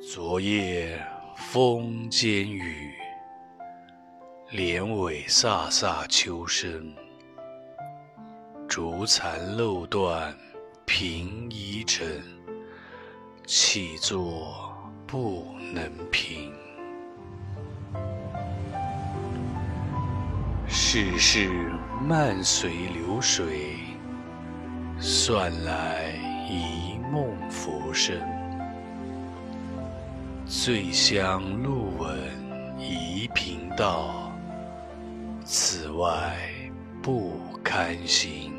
昨夜风兼雨，帘尾飒飒秋声。竹残漏断平移尘，气作不能平。世事漫随流水，算来一梦浮生。醉乡路闻疑频道，此外不堪行。